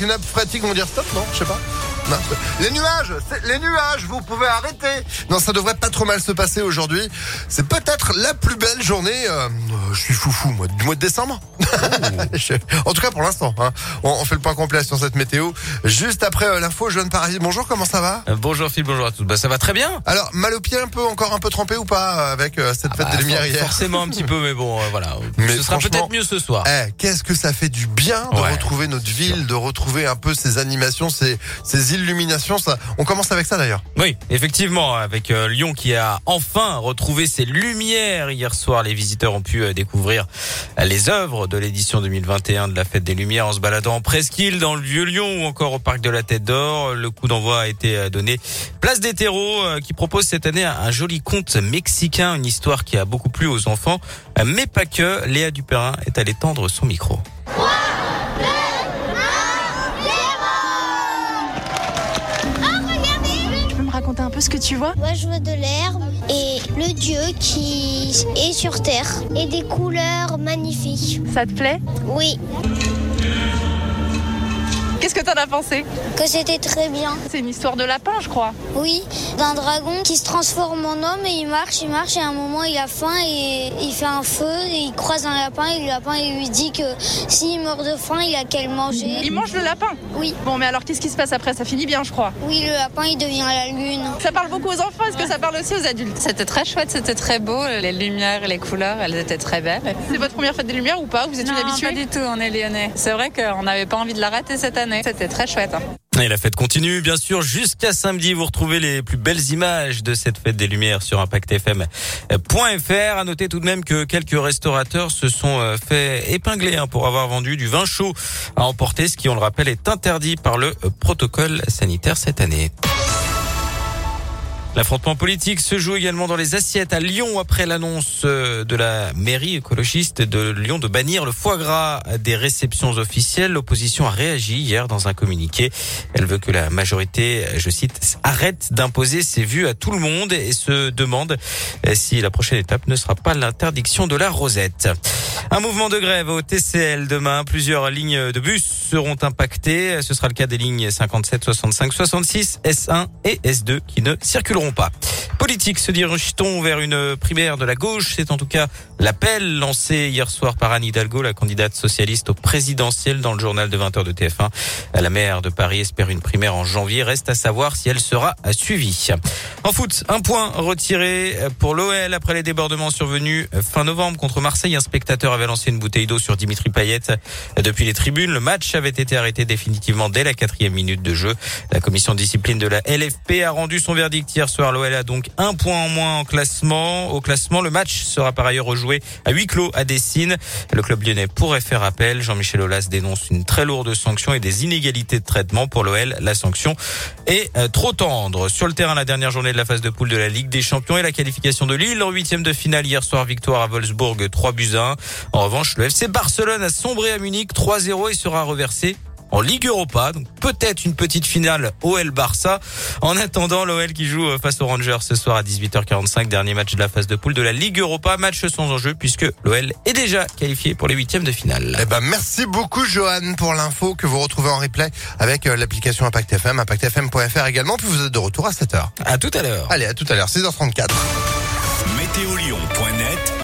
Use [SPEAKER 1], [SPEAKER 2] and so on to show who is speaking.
[SPEAKER 1] les nappes phréatiques vont dire stop, non Je sais pas. Non. Les nuages, c'est- les nuages, vous pouvez arrêter. Non, ça devrait pas trop mal se passer aujourd'hui. C'est peut-être la plus belle journée. euh, je suis foufou, moi, du mois de décembre. Je- en tout cas, pour l'instant. hein. On, on fait le point complet sur cette météo. Juste après euh, l'info, Joanne Paradis. Bonjour, comment ça va?
[SPEAKER 2] Euh, Bonjour Phil, bonjour à tous. Bah, ça va très bien.
[SPEAKER 1] Alors, mal au pied un peu, encore un peu trempé ou pas euh, avec euh, cette fête
[SPEAKER 2] Bah,
[SPEAKER 1] des Lumières
[SPEAKER 2] for-
[SPEAKER 1] hier?
[SPEAKER 2] Forcément un petit peu, mais bon, euh, voilà.
[SPEAKER 1] Mais
[SPEAKER 2] Ce sera peut-être mieux ce soir.
[SPEAKER 1] Eh, qu'est-ce que ça fait du bien de
[SPEAKER 2] Ouais,
[SPEAKER 1] retrouver notre ville, de retrouver un peu ces animations, ces, ces illuminations. Ça, on commence avec ça d'ailleurs.
[SPEAKER 2] Oui, effectivement, avec euh, Lyon qui a enfin retrouvé ses lumières hier soir, les visiteurs ont pu euh, découvrir les œuvres de l'édition 2021 de la Fête des Lumières en se baladant en presqu'île dans le Vieux Lyon ou encore au parc de la Tête d'Or. Le coup d'envoi a été euh, donné. Place des terreaux qui propose cette année un, joli conte mexicain, une histoire qui a beaucoup plu aux enfants, mais pas que. Léa Dupérin est allée tendre son micro.
[SPEAKER 3] Un peu ce que tu vois?
[SPEAKER 4] Moi, je vois de l'herbe et le dieu qui est sur terre et des couleurs magnifiques.
[SPEAKER 3] Ça te plaît?
[SPEAKER 4] Oui,
[SPEAKER 3] Qu'est-ce que t'en as pensé
[SPEAKER 4] que c'était très bien.
[SPEAKER 3] C'est une histoire de lapin, je crois.
[SPEAKER 4] Oui, d'un dragon qui se transforme en homme et il marche, il marche et à un moment il a faim et il fait un feu et il croise un lapin et le lapin il lui dit que s'il meurt de faim, il a qu'à le manger.
[SPEAKER 3] Il mange le lapin.
[SPEAKER 4] Oui,
[SPEAKER 3] Bon, mais alors qu'est-ce qui se passe après? Ça finit bien, je crois.
[SPEAKER 4] oui, le lapin il devient la lune.
[SPEAKER 3] Ça parle beaucoup aux enfants. Est-ce que ça parle aussi aux adultes?
[SPEAKER 5] C'était très chouette, c'était très beau. Les lumières les couleurs, elles étaient très belles.
[SPEAKER 3] C'est votre première fête des Lumières ou pas? Vous êtes une habituée
[SPEAKER 5] pas du tout, on est lyonnais. C'est vrai qu'on n'avait pas envie de la rater cette année. C'était très chouette. hein.
[SPEAKER 2] Et la fête continue, bien sûr, jusqu'à samedi. Vous retrouvez les plus belles images de cette fête des Lumières sur ImpactFM.fr. À noter tout de même que quelques restaurateurs se sont euh, fait épingler hein, pour avoir vendu du vin chaud à emporter, ce qui, on le rappelle, est interdit par le euh, protocole sanitaire cette année. L'affrontement politique se joue également dans les assiettes à Lyon après l'annonce euh, de la mairie écologiste de Lyon de bannir le foie gras des réceptions officielles. L'opposition a réagi hier dans un communiqué. Elle veut que la majorité, je cite, arrête d'imposer ses vues à tout le monde et se demande euh, si la prochaine étape ne sera pas l'interdiction de la rosette. Un mouvement de grève au TCL demain. Plusieurs lignes de bus seront impactées. Ce sera le cas des lignes 57, 65, 66, S1 et S2 qui ne circuleront pas. Politique, se dirige-t-on vers une primaire de la gauche? C'est en tout cas l'appel lancé hier soir par Anne Hidalgo, la candidate socialiste au présidentiel dans le journal de 20h de TF1. La maire de Paris espère une primaire en janvier. Reste à savoir si elle sera suivie. En foot, un point retiré pour l'OL après les débordements survenus fin novembre contre Marseille. Un spectateur avait lancé une bouteille d'eau sur Dimitri Payet depuis les tribunes. Le match avait été arrêté définitivement dès la quatrième minute de jeu. La commission de discipline de la LFP a rendu son verdict hier soir. L'OL a donc un point en moins en classement. Au classement, le match sera par ailleurs rejoué à huis clos à Dessine. Le club lyonnais pourrait faire appel. Jean-Michel Aulas dénonce une très lourde sanction et des inégalités de traitement pour l'OL. La sanction est euh, trop tendre. Sur le terrain, la dernière journée de la phase de poule de la Ligue des Champions et la qualification de Lille en huitième de finale hier soir. Victoire à Wolfsburg 3 buts à 1. En revanche, le FC Barcelone a sombré à Munich 3-0 et sera reversé en Ligue Europa. Donc peut-être une petite finale OL Barça. En attendant, l'OL qui joue face aux Rangers ce soir à 18h45, dernier match de la phase de poule de la Ligue Europa, match sans enjeu puisque l'OL est déjà qualifié pour les huitièmes de finale.
[SPEAKER 1] Eh ben, merci beaucoup, Johan, pour l'info que vous retrouvez en replay avec euh, l'application Impact FM, impactfm.fr également. Puis vous êtes de retour à 7h.
[SPEAKER 2] À tout à l'heure.
[SPEAKER 1] Allez, à tout à l'heure, 6h34.
[SPEAKER 6] Météolion.net